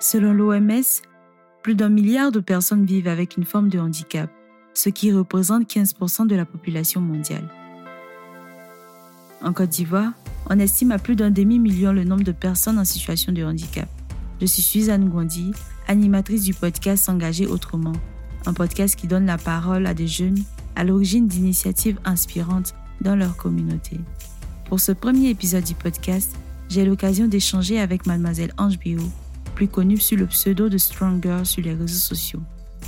Selon l'OMS, plus d'un milliard de personnes vivent avec une forme de handicap, ce qui représente 15% de la population mondiale. En Côte d'Ivoire, on estime à plus d'un demi-million le nombre de personnes en situation de handicap. Je suis Suzanne Gondi, animatrice du podcast S'engager autrement, un podcast qui donne la parole à des jeunes à l'origine d'initiatives inspirantes dans leur communauté. Pour ce premier épisode du podcast, j'ai l'occasion d'échanger avec mademoiselle Ange Bio, plus connue sous le pseudo de Strong Girl sur les réseaux sociaux.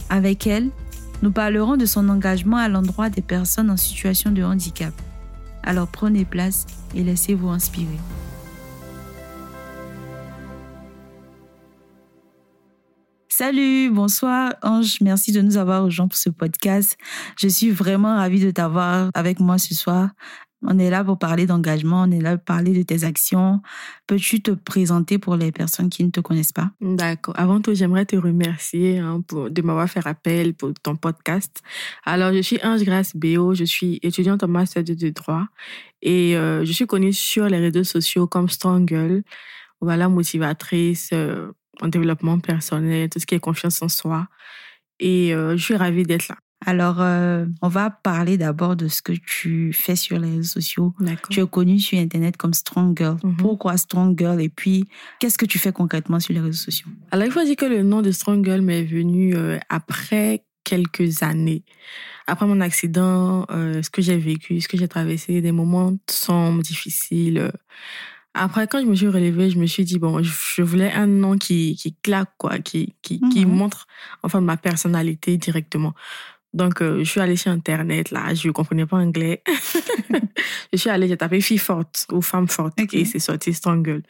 Avec elle, nous parlerons de son engagement à l'endroit des personnes en situation de handicap. Alors prenez place et laissez-vous inspirer. Salut, bonsoir Ange, merci de nous avoir rejoints pour ce podcast. Je suis vraiment ravie de t'avoir avec moi ce soir. On est là pour parler d'engagement, on est là pour parler de tes actions. Peux-tu te présenter pour les personnes qui ne te connaissent pas? D'accord. Avant tout, j'aimerais te remercier hein, pour, de m'avoir fait appel pour ton podcast. Alors, je suis Ange Grace Béo, je suis étudiante en master de droit et euh, je suis connue sur les réseaux sociaux comme Strong Girl, voilà, motivatrice euh, en développement personnel, tout ce qui est confiance en soi. Et euh, je suis ravie d'être là. Alors, euh, on va parler d'abord de ce que tu fais sur les réseaux sociaux. Tu es connue sur Internet comme Strong Girl. Mhm. Pourquoi Strong Girl Et puis, qu'est-ce que tu fais concrètement sur les réseaux sociaux? Alors, il faut dire que le nom de Strong Girl m'est venu euh, après quelques années. Après mon accident, ce que j'ai vécu, ce que j'ai traversé, des moments sombres, difficiles. Après, quand je me suis relevée, je me suis dit, bon, je voulais un nom qui, qui claque, quoi, qui, qui, qui mhm. montre, enfin, ma personnalité directement. Donc, euh, je suis allée sur Internet, là, je ne comprenais pas anglais. je suis allée, j'ai tapé fille forte ou femme forte et c'est sorti Strangle.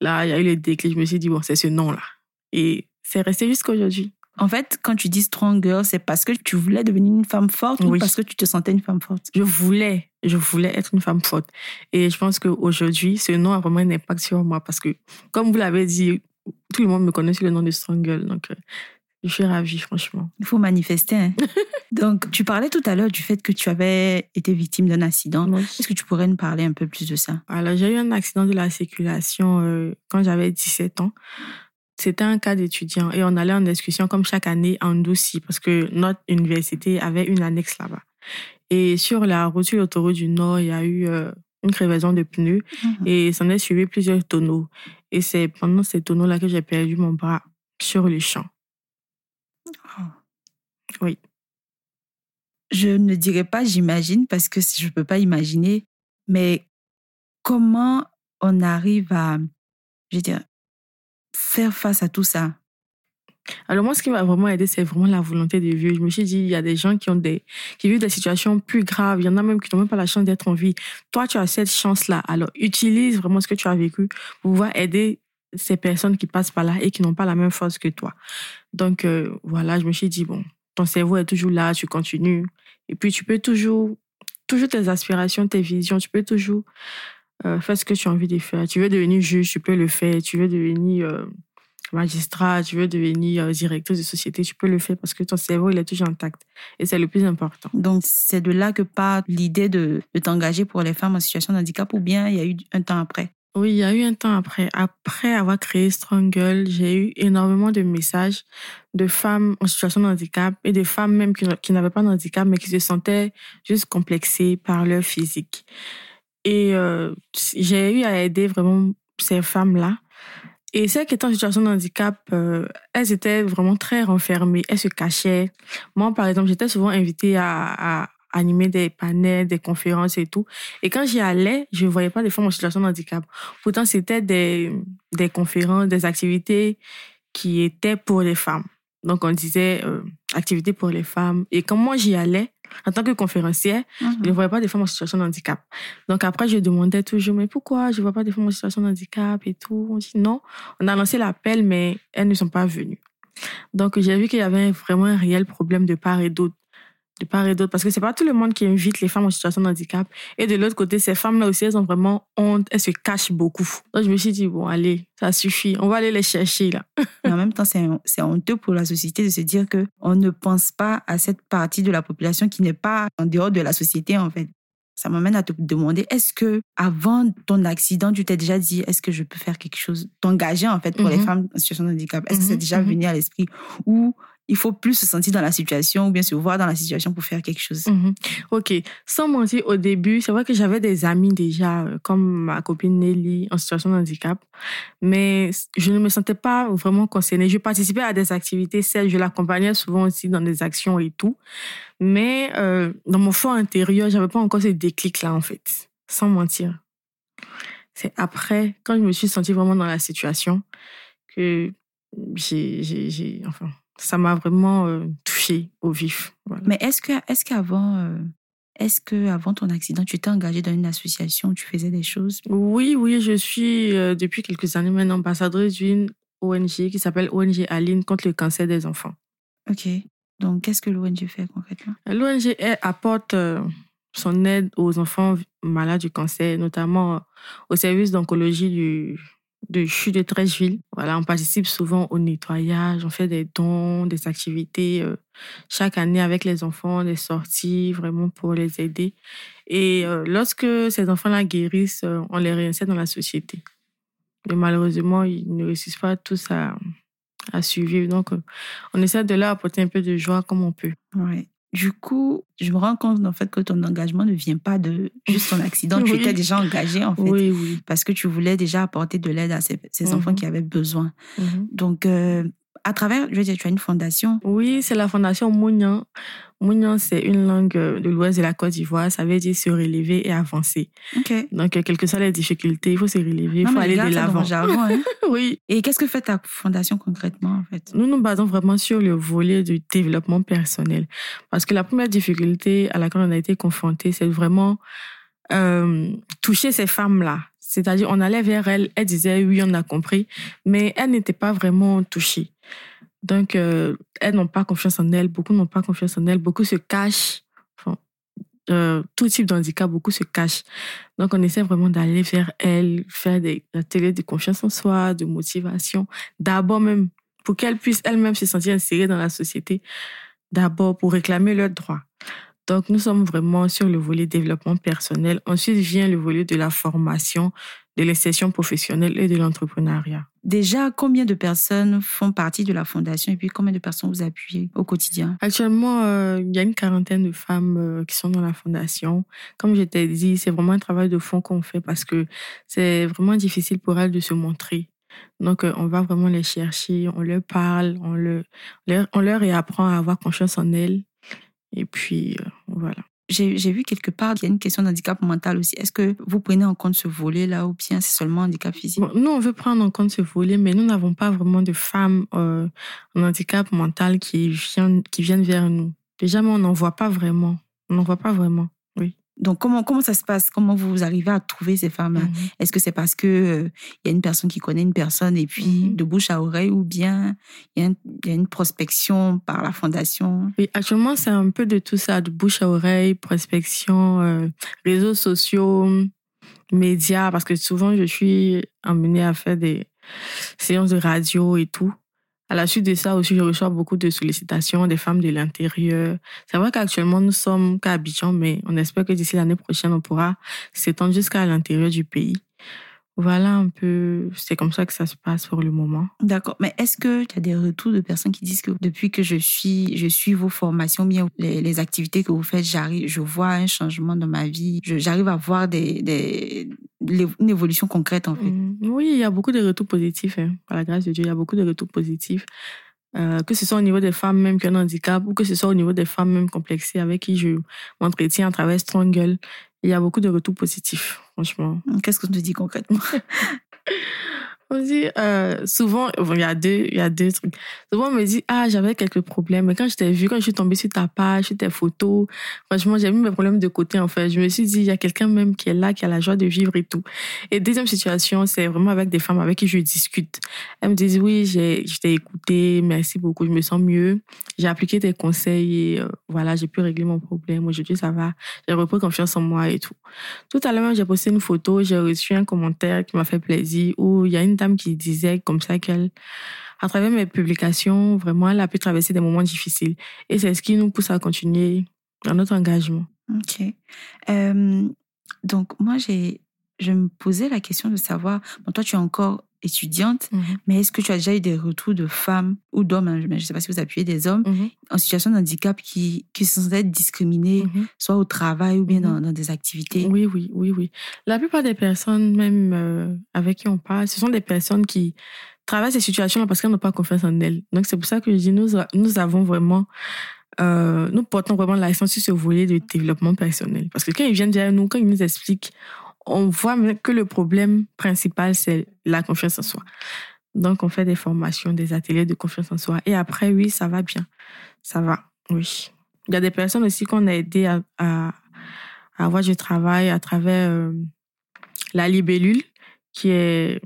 Là, il y a eu le déclic, je me suis dit, bon, c'est ce nom-là. Et c'est resté jusqu'à aujourd'hui. En fait, quand tu dis strong girl, c'est parce que tu voulais devenir une femme forte ou parce que tu te sentais une femme forte? Je voulais, je voulais être une femme forte. Et je pense qu'aujourd'hui, ce nom a vraiment un impact sur moi parce que, comme vous l'avez dit, tout le monde me connaît sur le nom de strong girl. Donc, euh, je suis ravie, franchement. Il faut manifester. Hein. donc, tu parlais tout à l'heure du fait que tu avais été victime d'un accident. Est-ce que tu pourrais nous parler un peu plus de ça? Alors, j'ai eu un accident de la circulation euh, quand j'avais 17 ans. C'était un cas d'étudiant et on allait en excursion comme chaque année en Doucy parce que notre université avait une annexe là-bas. Et sur la route sur l'autoroute du Nord, il y a eu euh, une crevaison de pneus mhm. et s'en est suivi plusieurs tonneaux. Et c'est pendant ces tonneaux-là que j'ai perdu mon bras sur le champ. Oui. Je ne dirais pas j'imagine parce que je ne peux pas imaginer, mais comment on arrive à, je veux dire, faire face à tout ça? Alors moi, ce qui m'a vraiment aidé, c'est vraiment la volonté de vivre. Je me suis dit, il y a des gens qui ont des, qui vivent des situations plus graves. Il y en a même qui n'ont même pas la chance d'être en vie. Toi, tu as cette chance-là. Alors, utilise vraiment ce que tu as vécu pour pouvoir aider ces personnes qui passent par là et qui n'ont pas la même force que toi. Donc, euh, voilà, je me suis dit, bon, ton cerveau est toujours là, tu continues. Et puis, tu peux toujours, toujours tes aspirations, tes visions, tu peux toujours euh, fais ce que tu as envie de faire. Tu veux devenir juge, tu peux le faire. Tu veux devenir euh, magistrat, tu veux devenir directeur de société, tu peux le faire parce que ton cerveau, il est toujours intact. Et c'est le plus important. Donc, c'est de là que part l'idée de t'engager pour les femmes en situation de handicap ou bien il y a eu un temps après? Oui, il y a eu un temps après. Après avoir créé Girl, j'ai eu énormément de messages de femmes en situation de handicap et de femmes même qui, qui n'avaient pas de handicap mais qui se sentaient juste complexées par leur physique. Et euh, j'ai eu à aider vraiment ces femmes-là. Et celles qui étaient en situation de handicap, euh, elles étaient vraiment très renfermées, elles se cachaient. Moi, par exemple, j'étais souvent invitée à, à, animer des panels, des conférences et tout. Et quand j'y allais, je ne voyais pas des femmes en situation de handicap. Pourtant, c'était des, des conférences, des activités qui étaient pour les femmes. Donc, on disait euh, activités pour les femmes. Et quand moi, j'y allais, en tant que conférencière, je ne mhm. voyais pas des femmes en situation de handicap. Donc après, je demandais toujours, mais pourquoi je ne vois pas des femmes en situation de handicap et tout? On dit non. On a lancé l'appel, mais elles ne sont pas venues. Donc j'ai vu qu'il y avait vraiment un réel problème de part et d'autre de part et d'autre, parce que c'est pas tout le monde qui invite les femmes en situation de handicap. Et de l'autre côté, ces femmes-là aussi, elles ont vraiment honte, elles se cachent beaucoup. Donc je me suis dit, bon, allez, ça suffit, on va aller les chercher là. Mais en même temps, c'est honteux pour la société de se dire que on ne pense pas à cette partie de la population qui n'est pas en dehors de la société, en fait. ça m'amène à te demander, est-ce que avant ton accident, tu t'es déjà dit, est-ce que je peux faire quelque chose, t'engager en fait pour les Mhm. femmes en situation de handicap? Est-ce que c'est Mhm, déjà mhm. venu à l'esprit? Ou il faut plus se sentir dans la situation ou bien se voir dans la situation pour faire quelque chose Mhm. Ok, sans mentir, au début, c'est vrai que j'avais des amis déjà, euh, comme ma copine Nelly, en situation de handicap, mais je ne me sentais pas vraiment concernée. Je participais à des activités, certes, je l'accompagnais souvent aussi dans des actions et tout, mais euh, dans mon fort intérieur, j'avais pas encore ce déclic-là, en fait, sans mentir. C'est après, quand je me suis sentie vraiment dans la situation, que j'ai- enfin, ça m'a vraiment euh, touchée au vif. Voilà. Mais est-ce que est-ce qu'avant euh, est-ce que avant ton accident, tu t'es engagé dans une association où tu faisais des choses? Oui, oui, je suis euh, depuis quelques années maintenant ambassadrice d'une ONG qui s'appelle ONG Aline contre le cancer des enfants. Ok. Donc, qu'est-ce que l'ONG fait concrètement? L'ONG apporte euh, son aide aux enfants malades du cancer, notamment euh, au service d'oncologie du de CHU de Trècheville. Voilà, on participe souvent au nettoyage, on fait des dons, des activités euh, chaque année avec les enfants, des sorties vraiment pour les aider. Et euh, lorsque ces enfants-là guérissent, euh, on les réinsère dans la société. Mais malheureusement, ils ne réussissent pas tous à, à survivre. Donc, on essaie de leur apporter un peu de joie comme on peut. Ouais. Du coup, je me rends compte en fait que ton engagement ne vient pas de juste ton accident. Tu étais déjà engagé en fait Oui, oui. parce que tu voulais déjà apporter de l'aide à ces, ces enfants qui avaient besoin. Mhm. Donc, euh, à travers, je veux dire, tu as une fondation. Oui, c'est la fondation Mounian. Mounian, c'est une langue de l'ouest de la Côte d'Ivoire. Ça veut dire se relever et avancer. Ok. Donc, quelles que soient les difficultés, il faut se relever, il faut aller de l'avant. hein. Oui. Et qu'est-ce que fait ta fondation concrètement en fait? Nous nous basons vraiment sur le volet du développement personnel. Parce que la première difficulté à laquelle on a été confronté, c'est vraiment euh, toucher ces femmes-là. C'est-à-dire, on allait vers elles, elles disaient oui, on a compris, mais elles n'étaient pas vraiment touchées. Donc, euh, elles n'ont pas confiance en elles, beaucoup n'ont pas confiance en elles, beaucoup se cachent. Enfin, euh, tout type d'handicap, beaucoup se cachent. Donc, on essaie vraiment d'aller vers elles, faire des ateliers de confiance en soi, de motivation. D'abord même, pour qu'elles puissent elles-mêmes se sentir insérées dans la société. D'abord, pour réclamer leurs droits. Donc, nous sommes vraiment sur le volet développement personnel. Ensuite vient le volet de la formation, de l'insertion professionnelle et de l'entrepreneuriat. Déjà, combien de personnes font partie de la fondation et puis combien de personnes vous appuyez au quotidien? Actuellement, euh, il y a une quarantaine de femmes euh, qui sont dans la fondation. Comme je t'ai dit, c'est vraiment un travail de fond qu'on fait parce que c'est vraiment difficile pour elles de se montrer. Donc, euh, on va vraiment les chercher, on leur parle, on, le, leur, on leur apprend à avoir confiance en elles. Et puis, euh, voilà. J'ai vu quelque part qu'il y a une question d'handicap mental aussi. Est-ce que vous prenez en compte ce volet-là ou bien c'est seulement handicap physique? Bon, nous, on veut prendre en compte ce volet, mais nous n'avons pas vraiment de femmes euh, en handicap mental qui viennent, qui viennent vers nous. Déjà, mais on n'en voit pas vraiment. On n'en voit pas vraiment. Donc, comment, comment ça se passe? Comment vous arrivez à trouver ces femmes-là Mhm. Est-ce que c'est parce que euh, y a une personne qui connaît une personne et puis Mhm. de bouche à oreille ou bien il y, a un- il y a une prospection par la fondation? Oui, actuellement, c'est un peu de tout ça, de bouche à oreille, prospection, euh, réseaux sociaux, médias, parce que souvent, je suis amenée à faire des séances de radio et tout. À la suite de ça aussi, je reçois beaucoup de sollicitations des femmes de l'intérieur. C'est vrai qu'actuellement, nous sommes qu'à Abidjan, mais on espère que d'ici l'année prochaine, on pourra s'étendre jusqu'à l'intérieur du pays. Voilà un peu, c'est comme ça que ça se passe pour le moment. D'accord. Mais est-ce que tu as des retours de personnes qui disent que depuis que je suis, je suis vos formations, bien les, les activités que vous faites, j'arrive, je vois un changement dans ma vie. J'arrive à voir des, des, une évolution concrète en fait? Mm, Oui, il y a beaucoup de retours positifs. hein. Par la grâce de Dieu, il y a beaucoup de retours positifs. Euh, que ce soit au niveau des femmes même qui ont un handicap ou que ce soit au niveau des femmes même complexées avec qui je m'entretiens à travers Strangle. Il y a beaucoup de retours positifs, franchement. Qu'est-ce qu'on te dit concrètement? On dit, euh, souvent, bon, il y a deux, y a deux trucs. Souvent, on me dit, ah, j'avais quelques problèmes. Mais quand je t'ai vu, quand je suis tombée sur ta page, sur tes photos, franchement, j'ai mis mes problèmes de côté, en fait. Je me suis dit, il y a quelqu'un même qui est là, qui a la joie de vivre et tout. Et deuxième situation, c'est vraiment avec des femmes avec qui je discute. Elles me disent, oui, j'ai, je t'ai écouté, merci beaucoup, je me sens mieux. J'ai appliqué tes conseils et euh, voilà, j'ai pu régler mon problème. Aujourd'hui, ça va. J'ai repris confiance en moi et tout. Tout à l'heure, j'ai posté une photo, j'ai reçu un commentaire qui m'a fait plaisir où il y a une dame qui disait comme ça qu'elle, à travers mes publications, vraiment, elle a pu traverser des moments difficiles. Et c'est ce qui nous pousse à continuer dans notre engagement. Ok. Euh, donc, moi, j'ai, je me posais la question de savoir, toi, tu es encore étudiante, Mhm. mais est-ce que tu as déjà eu des retours de femmes ou d'hommes, hein, je ne sais pas si vous appuyez des hommes, Mhm. en situation de handicap qui, qui se sentent discriminés, Mhm. soit au travail ou bien dans, dans des activités? Oui, oui, oui, oui. La plupart des personnes, même euh, avec qui on parle, ce sont des personnes qui traversent ces situations-là parce qu'elles n'ont pas confiance en elles. Donc, c'est pour ça que je dis, nous, nous avons vraiment, euh, nous portons vraiment l'accent sur ce volet de développement personnel. Parce que quand ils viennent vers nous, quand ils nous expliquent, on voit que le problème principal, c'est la confiance en soi. Donc, on fait des formations, des ateliers de confiance en soi. Et après, oui, ça va bien. Ça va, oui. Il y a des personnes aussi qu'on a aidé à, à, à avoir du travail à travers euh, la Libellule, qui est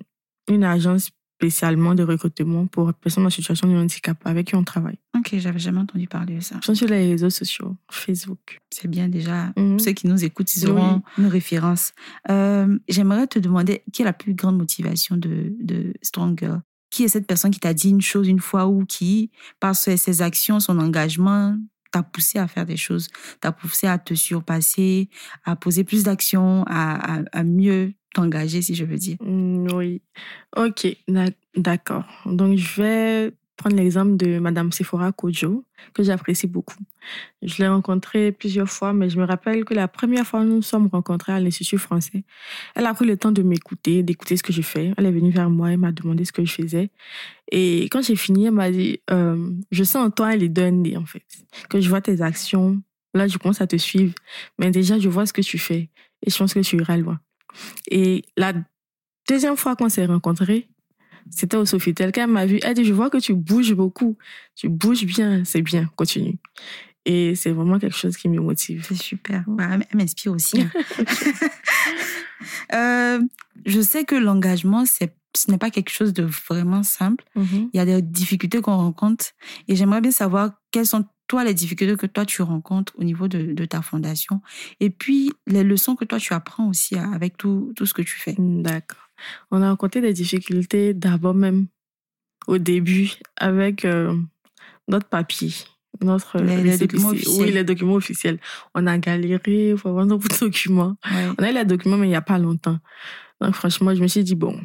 une agence spécialement de recrutement pour personnes en situation de handicap avec qui on travaille. Ok, j'avais jamais entendu parler de ça. Sont sur les réseaux sociaux, Facebook. C'est bien déjà. Mhm. Ceux qui nous écoutent, ils auront une référence. Euh, J'aimerais te demander qui est la plus grande motivation de, de Strong Girl? Qui est cette personne qui t'a dit une chose une fois ou qui, par ses, ses actions, son engagement, t'a poussé à faire des choses, t'a poussé à te surpasser, à poser plus d'actions, à, à, à mieux t'engager, si je veux dire. Mm, Oui. Ok, d'ac- d'accord. Donc, je vais prendre l'exemple de Madame Sephora Kojo, que j'apprécie beaucoup. Je l'ai rencontrée plusieurs fois, mais je me rappelle que la première fois nous nous sommes rencontrés à l'Institut français, elle a pris le temps de m'écouter, d'écouter ce que je fais. Elle est venue vers moi, elle m'a demandé ce que je faisais. Et quand j'ai fini, elle m'a dit, euh, je sens en toi un leader né, en fait. Que je vois tes actions. Là, je commence à te suivre. Mais déjà, je vois ce que tu fais. Et je pense que tu iras loin. Et la deuxième fois qu'on s'est rencontrés, c'était au Sofitel. Quand elle m'a vu, elle dit, je vois que tu bouges beaucoup. Tu bouges bien, c'est bien, continue. Et c'est vraiment quelque chose qui me motive. C'est super. Ouais, elle m'inspire aussi. hein. Euh, je sais que l'engagement, c'est ce n'est pas quelque chose de vraiment simple. Mhm. Il y a des difficultés qu'on rencontre. Et j'aimerais bien savoir quelles sont, toi, les difficultés que toi, tu rencontres au niveau de, de ta fondation. Et puis, les leçons que toi, tu apprends aussi avec tout, tout ce que tu fais. D'accord. On a rencontré des difficultés d'abord même au début avec euh, notre papier. Notre Les- documents officiels. Oui, les documents officiels. On a galéré pour avoir nos documents. Ouais. On a eu les documents, mais il n'y a pas longtemps. Donc, franchement, je me suis dit, bon,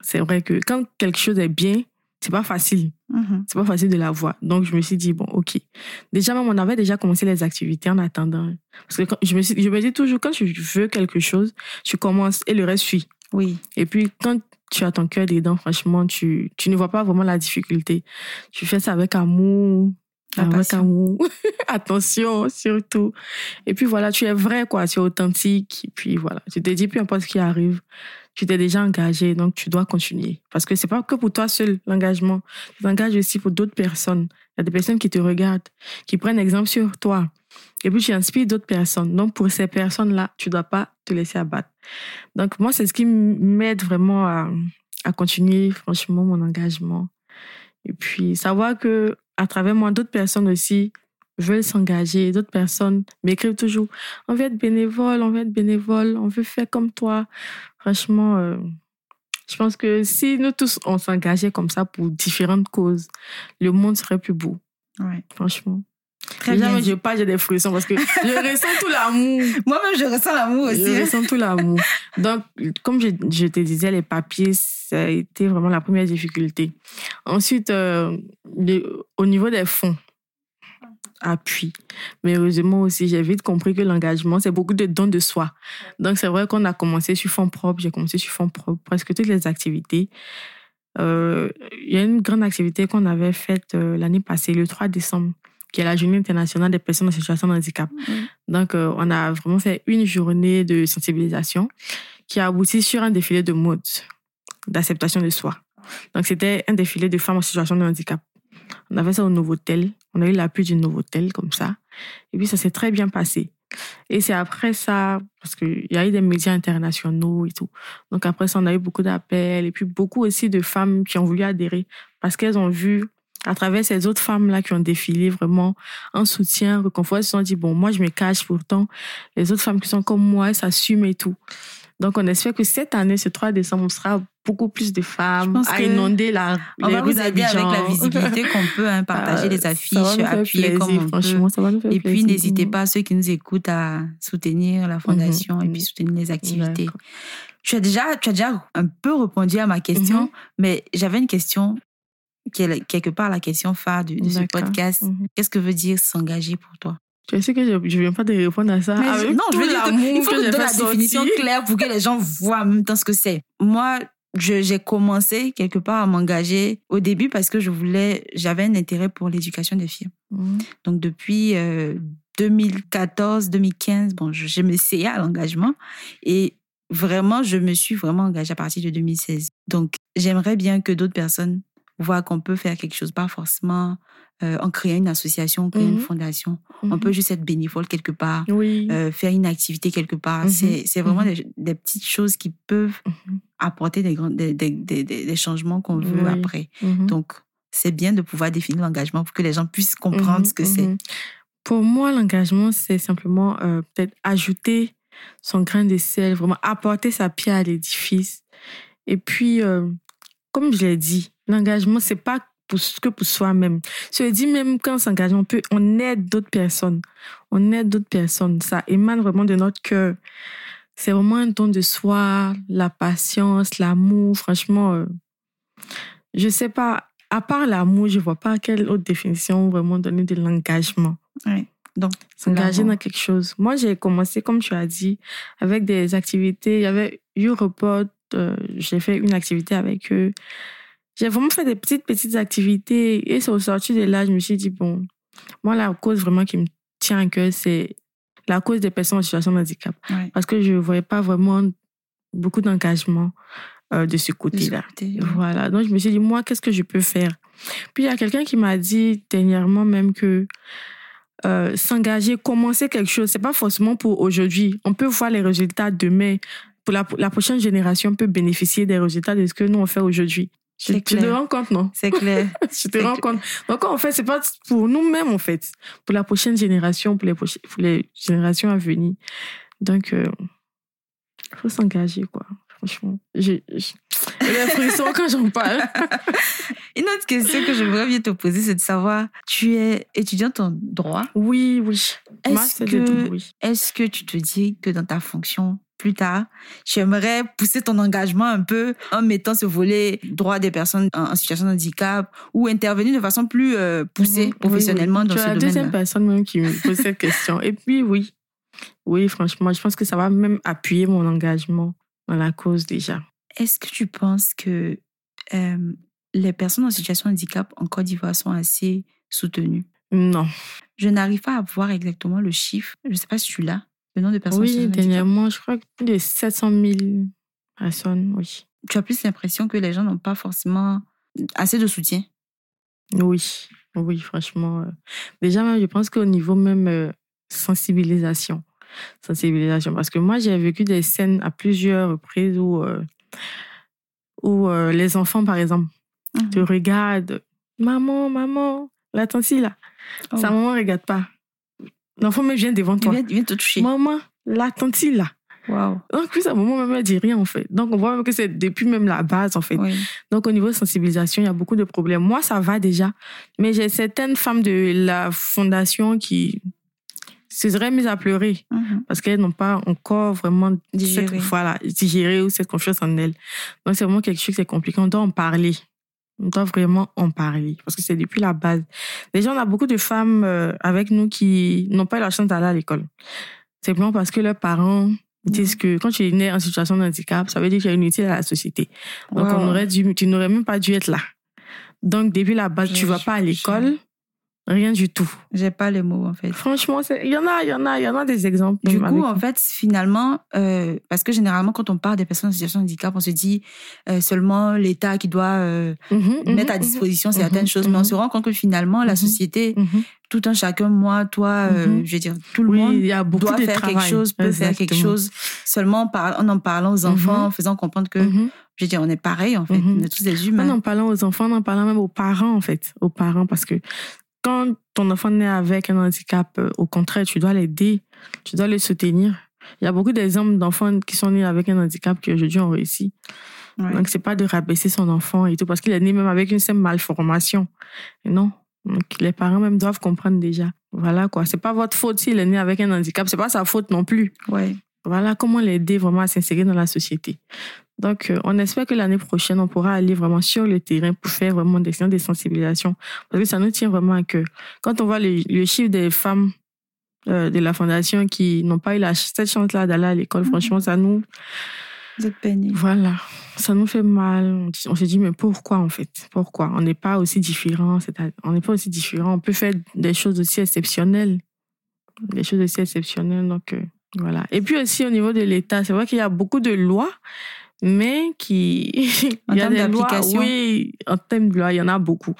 c'est vrai que quand quelque chose est bien, c'est pas facile. Mhm. C'est pas facile de l'avoir. Donc, je me suis dit, bon, OK. Déjà, même, on avait déjà commencé les activités en attendant. Parce que quand- je, me suis, je me dis toujours, quand tu veux quelque chose, tu commences et le reste suit. Oui. Et puis, quand tu as ton cœur dedans, franchement, tu, tu ne vois pas vraiment la difficulté. Tu fais ça avec amour, La avec passion. amour, attention surtout. Et puis voilà, tu es vrai, quoi, tu es authentique. Et puis voilà, tu te dis, peu importe ce qui arrive, tu t'es déjà engagé, donc tu dois continuer. Parce que c'est pas que pour toi seul, l'engagement. Tu t'engages aussi pour d'autres personnes. Il y a des personnes qui te regardent, qui prennent exemple sur toi. Et puis tu inspires d'autres personnes. Donc pour ces personnes-là, tu dois pas te laisser abattre. Donc moi, c'est ce qui m'aide vraiment à, à continuer, franchement, mon engagement. Et puis savoir que à travers moi, d'autres personnes aussi veulent s'engager. D'autres personnes m'écrivent toujours on veut être bénévole, on veut être bénévole, on veut faire comme toi. Franchement, euh, je pense que si nous tous on s'engageait comme ça pour différentes causes, le monde serait plus beau. Ouais. Franchement. Très Déjà, bien. je parle, j'ai des frissons parce que je ressens tout l'amour. Moi-même, je ressens l'amour aussi. Je ressens tout l'amour. Donc, comme je, je te disais, les papiers, ça a été vraiment la première difficulté. Ensuite, euh, le- au niveau des fonds, appui. Mais heureusement aussi, j'ai vite compris que l'engagement, c'est beaucoup de dons de soi. Donc, c'est vrai qu'on a commencé sur fonds propres. J'ai commencé sur fonds propres, presque toutes les activités. Euh, Il y a une grande activité qu'on avait faite euh, l'année passée, le 3 décembre, qui est la journée internationale des personnes en situation de handicap. Mhm. Donc, euh, on a vraiment fait une journée de sensibilisation qui a abouti sur un défilé de mode, d'acceptation de soi. Donc, c'était un défilé de femmes en situation de handicap. On a fait ça au Novotel. On a eu l'appui du Novotel, comme ça. Et puis, ça s'est très bien passé. Et c'est après ça, parce qu'il y a eu des médias internationaux et tout. Donc, après ça, on a eu beaucoup d'appels. Et puis, beaucoup aussi de femmes qui ont voulu adhérer parce qu'elles ont vu à travers ces autres femmes-là qui ont défilé vraiment un soutien, réconfort, elles se sont dit, bon, moi, je me cache pourtant. Les autres femmes qui sont comme moi, elles s'assument et tout. Donc, on espère que cette année, ce 3 décembre, on sera beaucoup plus de femmes à inonder la, on les va vous aider avec la visibilité qu'on peut, hein, partager Ah, les affiches, appuyer comme plaisir, on franchement, peut. ça va nous faire Et puis, n'hésitez pas, ceux qui nous écoutent, à soutenir la fondation et mhm. puis soutenir les activités. Tu as, déjà, tu as déjà un peu répondu à ma question, Mhm. mais j'avais une question qui est quelque part la question phare de, de ce podcast. Mhm. Qu'est-ce que veut dire s'engager pour toi? Tu sais que je ne viens pas de répondre à ça. Avec non, je veux dire il faut que la définition claire pour que les gens voient en même temps ce que c'est. Moi, je- j'ai commencé quelque part à m'engager au début parce que je voulais, j'avais un intérêt pour l'éducation des filles. Mhm. Donc depuis euh, 2014, 2015, bon, je, je m'essayais à l'engagement et vraiment, je me suis vraiment engagée à partir de 2016. Donc j'aimerais bien que d'autres personnes voient qu'on peut faire quelque chose, pas forcément euh, en créant une association, en créant une Mhm. fondation. On Mhm. peut juste être bénévole quelque part, Oui. euh, faire une activité quelque part. Mhm. C'est c'est vraiment des, des petites choses qui peuvent apporter des, grands, des, des, des, des- des changements qu'on veut Oui. après. Donc, c'est bien de pouvoir définir l'engagement pour que les gens puissent comprendre ce que c'est. Pour moi, l'engagement, c'est simplement euh, peut-être ajouter son grain de sel, vraiment apporter sa pierre à l'édifice. Et puis, euh, comme je l'ai dit, l'engagement, c'est pas pour, que pour soi-même. Je dis même quand on s'engage, on peut, on aide d'autres personnes. On aide d'autres personnes. Ça émane vraiment de notre cœur. C'est vraiment un don de soi, la patience, l'amour. Franchement, euh, je sais pas. À part l'amour, je vois pas quelle autre définition vraiment donner de l'engagement. Ouais. Donc, S'engager dans quelque chose. Moi, j'ai commencé, comme tu as dit, avec des activités. Il y avait Europod, euh, j'ai fait une activité avec eux. J'ai vraiment fait des petites, petites activités. Et c'est au sorti de là, je me suis dit, bon, moi, la cause vraiment qui me tient à cœur, c'est la cause des personnes en situation de handicap. Ouais. Parce que je ne voyais pas vraiment beaucoup d'engagement euh, de ce côté-là. côté, ouais. Voilà. Donc, je me suis dit, moi, qu'est-ce que je peux faire? Puis, il y a quelqu'un qui m'a dit dernièrement même que euh, s'engager, commencer quelque chose, c'est pas forcément pour aujourd'hui. On peut voir les résultats demain. Pour la, la prochaine génération, on peut bénéficier des résultats de ce que nous, on fait aujourd'hui. Tu, tu te rends compte, non? C'est clair. Tu te rends compte. Donc, en fait, c'est pas pour nous-mêmes, en fait. Pour la prochaine génération, pour les, pour les générations à venir. Donc, il faut s'engager, quoi. Franchement. J'ai des frissons quand j'en parle. Une autre question que je voudrais bien te poser, c'est de savoir, tu es étudiante en droit? Oui, oui. Est-ce que, est-ce que tu te dis que dans ta fonction plus tard, tu aimerais pousser ton engagement un peu en mettant ce volet droit des personnes en, en situation de handicap ou intervenir de façon plus euh, poussée Mhm. professionnellement Oui, oui. dans tu ce la deuxième personne même qui me pose cette question. Et puis, oui. Oui, franchement, je pense que ça va même appuyer mon engagement dans la cause déjà. Est-ce que tu penses que euh, les personnes en situation de handicap en Côte d'Ivoire sont assez soutenues? Non. Je n'arrive pas à voir exactement le chiffre. Je ne sais pas si tu l'as, le nombre de personnes Oui, dernièrement, je crois que plus de 700 000 personnes, oui. Tu as plus l'impression que les gens n'ont pas forcément assez de soutien? Oui, oui, franchement. euh, Déjà, même, je pense qu'au niveau même euh, sensibilisation, sensibilisation, parce que moi, j'ai vécu des scènes à plusieurs reprises où, euh, où euh, les enfants, par exemple, Mhm. te regardent. Maman, maman, la tante là, Oh. sa maman ne regarde pas. L'enfant me vient devant Il toi. vient, il vient te toucher. Maman, tante là. Waouh. Donc, puis sa maman même elle dit rien, en fait. Donc, on voit même que c'est depuis même la base, en fait. Oui. Donc, au niveau de sensibilisation, il y a beaucoup de problèmes. Moi, ça va déjà. Mais j'ai certaines femmes de la fondation qui se seraient mises à pleurer Mhm. parce qu'elles n'ont pas encore vraiment Digéré. Cette, voilà, digéré ou cette confiance en elles. Donc, c'est vraiment quelque chose qui est compliqué. On doit en parler. On doit vraiment en parler parce que c'est depuis la base. Déjà, on a beaucoup de femmes euh, avec nous qui n'ont pas eu la chance d'aller à l'école. Simplement parce que leurs parents disent que quand tu es né en situation de handicap, ça veut dire que tu es inutile à la société. Donc, Wow. on aurait dû, tu n'aurais même pas dû être là. Donc, depuis la base, Je- tu vas pas à l'école, rien du tout. J'ai pas les mots, en fait. Franchement, il y en a, il y en a, il y en a des exemples. Du coup, en fait, finalement, euh, parce que généralement, quand on parle des personnes en situation de handicap, on se dit euh, seulement l'État qui doit euh, Mhm, mhm, mettre à mhm, disposition certaines choses, mais on se rend compte que finalement, la société, tout un chacun, moi, toi, je veux dire, tout le Oui, monde y a doit de faire quelque chose, peut faire quelque chose seulement par, en en parlant aux enfants, en faisant comprendre que, je veux dire, on est pareil, en fait, on est tous des En humains. en parlant aux enfants, en en parlant même aux parents, en fait. Aux parents, parce que quand ton enfant naît avec un handicap, euh, au contraire, tu dois l'aider, tu dois le soutenir. Il y a beaucoup d'exemples d'enfants qui sont nés avec un handicap qui aujourd'hui ont réussi. Ouais. Donc, c'est pas de rabaisser son enfant et tout, parce qu'il est né même avec une simple malformation. Et non. Donc, les parents même doivent comprendre déjà. Voilà, quoi. C'est pas votre faute s'il est né avec un handicap. C'est pas sa faute non plus. Ouais. Voilà comment l'aider vraiment à s'insérer dans la société. Donc, euh, on espère que l'année prochaine, on pourra aller vraiment sur le terrain pour faire vraiment des séances de sensibilisation. Parce que ça nous tient vraiment à cœur. Quand on voit le, le chiffre des femmes euh, de la fondation qui n'ont pas eu la, cette chance-là d'aller à l'école, Mhm. franchement, ça nous, Vous êtes peiné. voilà, ça nous fait mal. On se dit, mais pourquoi en fait? Pourquoi? On n'est pas aussi différents. c'est-à- On n'est pas aussi différents. On peut faire des choses aussi exceptionnelles. Des choses aussi exceptionnelles. Donc, euh, voilà. Et puis aussi, au niveau de l'État, c'est vrai qu'il y a beaucoup de lois, mais qui. En il y a des lois. Oui, en termes de loi, il y en a beaucoup.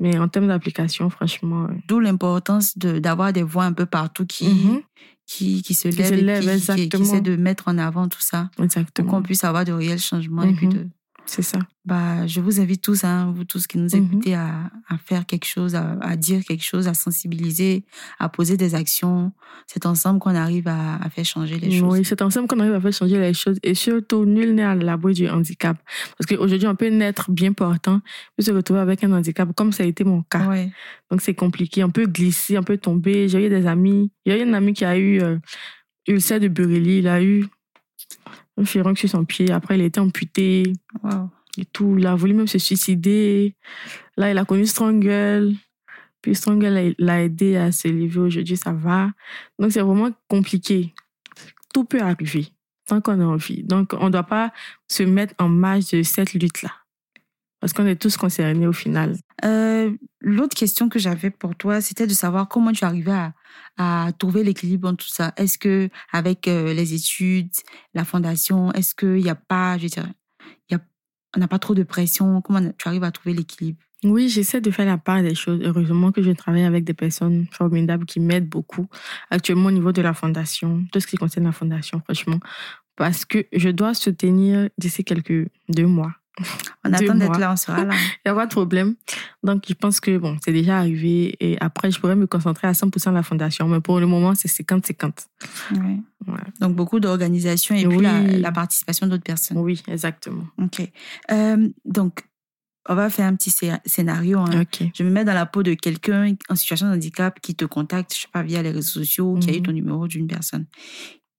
Mais en termes d'application, franchement. euh, D'où l'importance de- d'avoir des voix un peu partout qui, mhm, qui, qui se Qui lèvent se et qui, qui, qui essaient de mettre en avant tout ça pour exactement. qu'on puisse avoir de réels changements. Et puis Mhm. de, C'est ça. bah, je vous invite tous, hein, vous tous qui nous Mhm. écoutez, à, à faire quelque chose, à, à dire quelque chose, à sensibiliser, à poser des actions. C'est ensemble qu'on arrive à, à faire changer les choses. Oui, c'est ensemble qu'on arrive à faire changer les choses. Et surtout, nul n'est à l'abri du handicap. Parce qu'aujourd'hui, on peut naître bien portant, puis se retrouver avec un handicap, comme ça a été mon cas. Ouais. Donc, c'est compliqué. On peut glisser, on peut tomber. J'ai eu des amis. Il y a eu un ami qui a eu euh, ulcère de Burelli. Il a eu un furon sur son pied. Après, il a été amputé Wow. et tout. Il a voulu même se suicider. Là, il a connu Strangle. Puis Strangle l'a- l'a aidé à se lever. Aujourd'hui, ça va. Donc, c'est vraiment compliqué. Tout peut arriver tant qu'on a envie. Donc, on ne doit pas se mettre en marge de cette lutte-là. Parce qu'on est tous concernés au final. Euh, L'autre question que j'avais pour toi, c'était de savoir comment tu arrivais à, à trouver l'équilibre entre tout ça. Est-ce que avec euh, les études, la fondation, est-ce qu'il n'y a pas, je il y a, on n'a pas trop de pression? Comment tu arrives à trouver l'équilibre? Oui, j'essaie de faire la part des choses. Heureusement que je travaille avec des personnes formidables qui m'aident beaucoup. Actuellement, au niveau de la fondation, tout ce qui concerne la fondation, franchement, parce que je dois soutenir d'ici quelques deux mois. On attend d'être là, on sera là. Il n'y a pas de problème. Donc, je pense que bon, c'est déjà arrivé et après, je pourrais me concentrer à 100% à la fondation. Mais pour le moment, c'est 50-50. Ouais. Donc beaucoup d'organisations et puis Oui. la, la participation d'autres personnes. Oui, exactement. Ok. Euh, donc, on va faire un petit scé- scénario. hein. Je me mets dans la peau de quelqu'un en situation de handicap qui te contacte, je sais pas, via les réseaux sociaux, qui a eu Mhm. ton numéro d'une personne.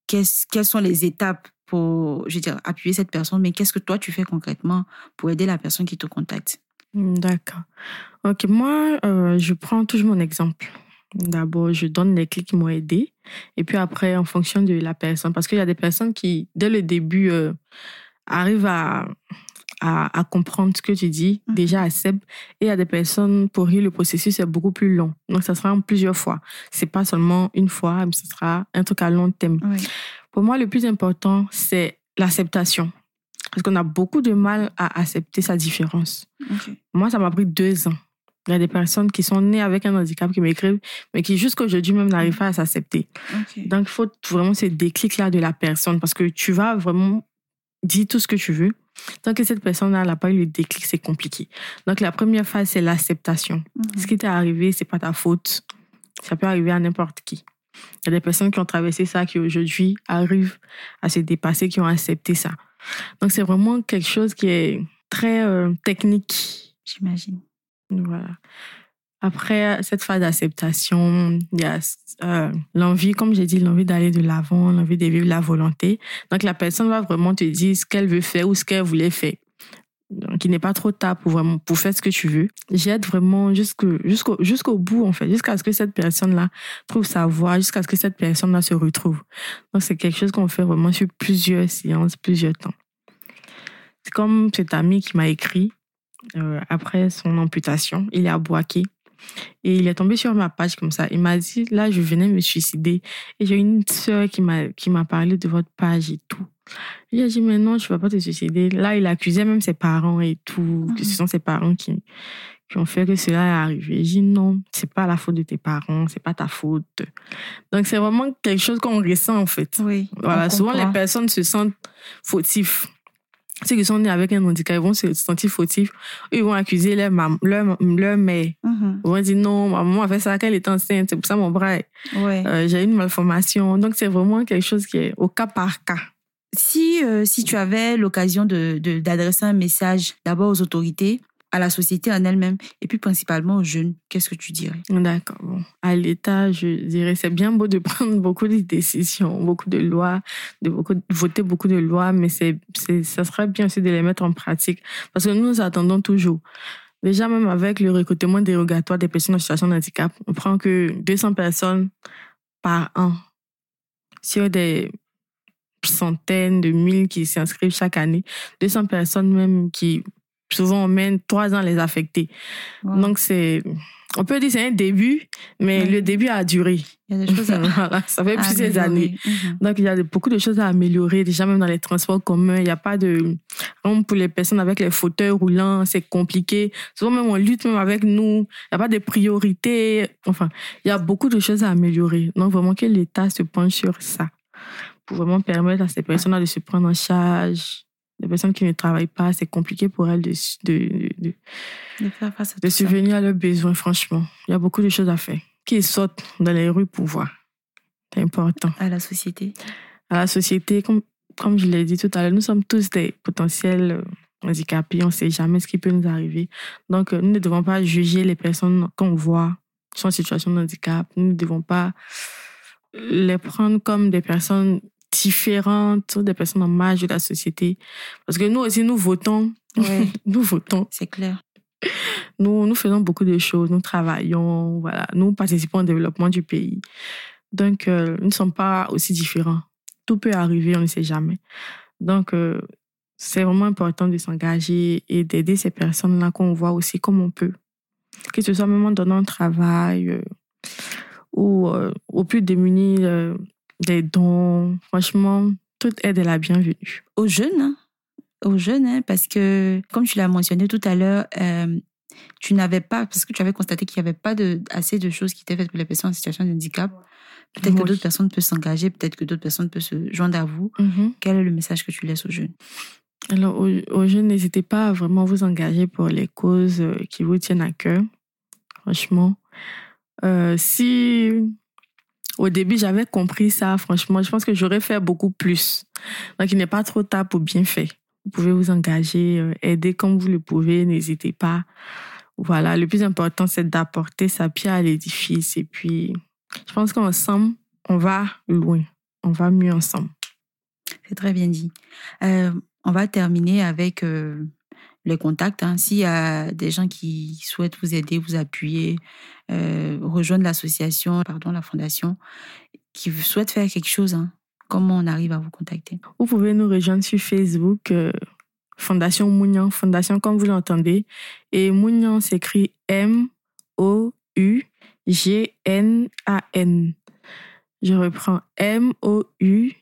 Quelles sont les étapes pour, je veux dire, appuyer cette personne, mais qu'est-ce que toi tu fais concrètement pour aider la personne qui te contacte? D'accord. Ok, moi, euh, je prends toujours mon exemple. D'abord, je donne les clés qui m'ont aidé. Et puis après, en fonction de la personne, parce qu'il y a des personnes qui, dès le début, euh, arrivent à, à, à comprendre ce que tu dis, Mhm. déjà acceptent. Et il y a des personnes pour qui le processus est beaucoup plus long. Donc, ça sera en plusieurs fois. C'est pas seulement une fois, mais ce sera un truc à long terme. Oui. Pour moi, le plus important, c'est l'acceptation. Parce qu'on a beaucoup de mal à accepter sa différence. Moi, ça m'a pris deux ans. Il y a des personnes qui sont nées avec un handicap qui m'écrivent, mais qui jusqu'à aujourd'hui même n'arrivent pas à s'accepter. Donc, il faut vraiment ce déclic-là de la personne parce que tu vas vraiment dire tout ce que tu veux. Tant que cette personne-là n'a pas eu le déclic, c'est compliqué. Donc, la première phase, c'est l'acceptation. Mhm. Ce qui t'est arrivé, c'est pas ta faute. Ça peut arriver à n'importe qui. Il y a des personnes qui ont traversé ça, qui aujourd'hui arrivent à se dépasser, qui ont accepté ça. Donc, c'est vraiment quelque chose qui est très euh, technique. J'imagine. Voilà. Après cette phase d'acceptation, il y a euh, l'envie, comme j'ai dit, l'envie d'aller de l'avant, l'envie de vivre la volonté. Donc la personne va vraiment te dire ce qu'elle veut faire ou ce qu'elle voulait faire. Il n'est pas trop tard pour vraiment pour faire ce que tu veux. J'aide vraiment jusqu'au jusqu'au jusqu'au bout en fait, jusqu'à ce que cette personne-là trouve sa voie, jusqu'à ce que cette personne-là se retrouve. Donc c'est quelque chose qu'on fait vraiment sur plusieurs séances, plusieurs temps. C'est comme cet ami qui m'a écrit euh, après son amputation. Il est à Boaké. Et il est tombé sur ma page comme ça. Il m'a dit, là, je venais me suicider. Et j'ai une sœur qui qui m'a parlé de votre page et tout. Il a dit, mais non, tu vas pas te suicider. Là, il accusait même ses parents et tout, que ce sont ses parents qui, qui ont fait que cela est arrivé. J'ai dit, non, c'est pas la faute de tes parents, c'est pas ta faute. Donc, c'est vraiment quelque chose qu'on ressent, en fait. Oui. Voilà, souvent les personnes se sentent fautifs. ceux qui sont nés avec un handicap, ils vont se sentir fautifs. Ils vont accuser leur, leur, leur mère. Mhm. Ils vont dire non, ma maman a fait ça quand elle était enceinte, c'est pour ça mon bras, Ouais. euh, j'ai une malformation. Donc, c'est vraiment quelque chose qui est au cas par cas. Si, euh, si tu avais l'occasion de, de- d'adresser un message d'abord aux autorités, à la société en elle-même, et puis principalement aux jeunes, qu'est-ce que tu dirais? D'accord. Bon. À l'État, je dirais, c'est bien beau de prendre beaucoup de décisions, beaucoup de lois, de beaucoup, voter beaucoup de lois, mais c'est, ça serait bien aussi de les mettre en pratique. Parce que nous, nous attendons toujours. Déjà, même avec le recrutement dérogatoire des personnes en situation de handicap, on prend que 200 personnes par an sur des centaines de mille qui s'inscrivent chaque année. 200 personnes même qui, souvent, on mène trois ans les affecter. Wow. Donc, c'est, on peut dire c'est un début, mais le début a duré. Il y a des choses à, voilà, ça fait à plusieurs améliorer. années. Mhm. Donc, il y a beaucoup de choses à améliorer. Déjà, même dans les transports communs, il n'y a pas de... Comme pour les personnes avec les fauteuils roulants, c'est compliqué. Souvent, même, on lutte même avec nous. Il n'y a pas de priorité. Enfin, il y a beaucoup de choses à améliorer. Donc, vraiment que l'État se penche sur ça pour vraiment permettre à ces personnes-là de se prendre en charge. Les personnes qui ne travaillent pas, c'est compliqué pour elles de, de, de, de- faire face à subvenir à leurs besoins, franchement. Il y a beaucoup de choses à faire. Qu'ils sortent dans les rues pour voir. C'est important. À la société. À la société, comme, comme je l'ai dit tout à l'heure, nous sommes tous des potentiels euh, handicapés. On ne sait jamais ce qui peut nous arriver. Donc, euh, nous ne devons pas juger les personnes qu'on voit sont en situation de handicap. Nous ne devons pas les prendre comme des personnes différentes, des personnes en marge de la société. Parce que nous aussi, nous votons. Ouais. nous votons. C'est clair. Nous, nous faisons beaucoup de choses, nous travaillons, voilà, nous participons au développement du pays. Donc, euh, nous ne sommes pas aussi différents. Tout peut arriver, on ne sait jamais. Donc, euh, c'est vraiment important de s'engager et d'aider ces personnes-là qu'on voit aussi comme on peut. Que ce soit même en donnant un travail euh, ou euh, aux plus démunis des dons. Franchement, toute aide est la bienvenue. Aux jeunes, hein. aux jeunes, hein, parce que, comme tu l'as mentionné tout à l'heure, euh, tu n'avais pas, parce que tu avais constaté qu'il n'y avait pas de, assez de choses qui étaient faites pour les personnes en situation de handicap. Peut-être que d'autres personnes peuvent s'engager, peut-être que d'autres personnes peuvent se joindre à vous. Quel est le message que tu laisses aux jeunes? Alors, aux, aux jeunes, n'hésitez pas à vraiment vous engager pour les causes euh, qui vous tiennent à cœur. Franchement. Euh, si au début j'avais compris ça, franchement, je pense que j'aurais fait beaucoup plus. Donc, il n'est pas trop tard pour bien faire. Vous pouvez vous engager, euh, aider comme vous le pouvez, n'hésitez pas. Voilà, le plus important, c'est d'apporter sa pierre à l'édifice. Et puis, je pense qu'ensemble, on va loin. On va mieux ensemble. C'est très bien dit. Euh, on va terminer avec euh, les contacts. hein. S'il y a des gens qui souhaitent vous aider, vous appuyer, euh, rejoindre l'association, pardon, la fondation, qui souhaitent faire quelque chose, hein, comment on arrive à vous contacter? Vous pouvez nous rejoindre sur Facebook, euh, Fondation Mounian, Fondation comme vous l'entendez. Et Mounian s'écrit M-O-U-G-N-A-N. Je reprends M-O-U-G-N-A-N.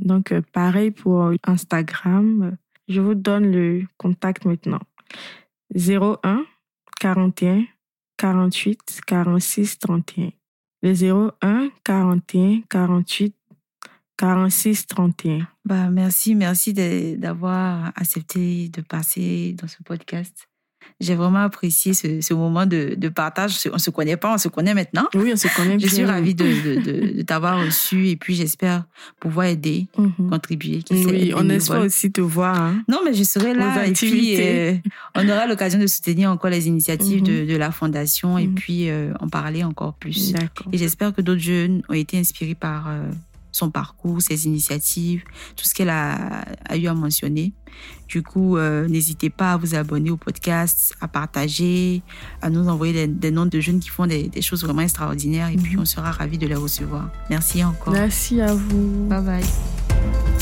Donc, euh, pareil pour Instagram. Je vous donne le contact maintenant. 01 41 48 46 31. Le 01 41 48 46 31. Bah, merci, merci d'avoir accepté de passer dans ce podcast. J'ai vraiment apprécié ce, ce moment de, de partage. On ne se connaît pas, on se connaît maintenant. Oui, on se connaît Je bien. suis ravie de, de, de- de t'avoir reçu et puis j'espère pouvoir aider, Mhm. contribuer. qui Oui, on espère aussi te voir. hein. Non, mais je serai là et puis euh, on aura l'occasion de soutenir encore les initiatives Mhm. de, de la fondation et Mhm. puis euh, en parler encore plus. Et j'espère que d'autres jeunes ont été inspirés par euh, son parcours, ses initiatives, tout ce qu'elle a, a eu à mentionner. Du coup, euh, n'hésitez pas à vous abonner au podcast, à partager, à nous envoyer des, des noms de jeunes qui font des, des choses vraiment extraordinaires et puis Mhm. on sera ravis de les recevoir. Merci encore. Merci à vous. Bye bye.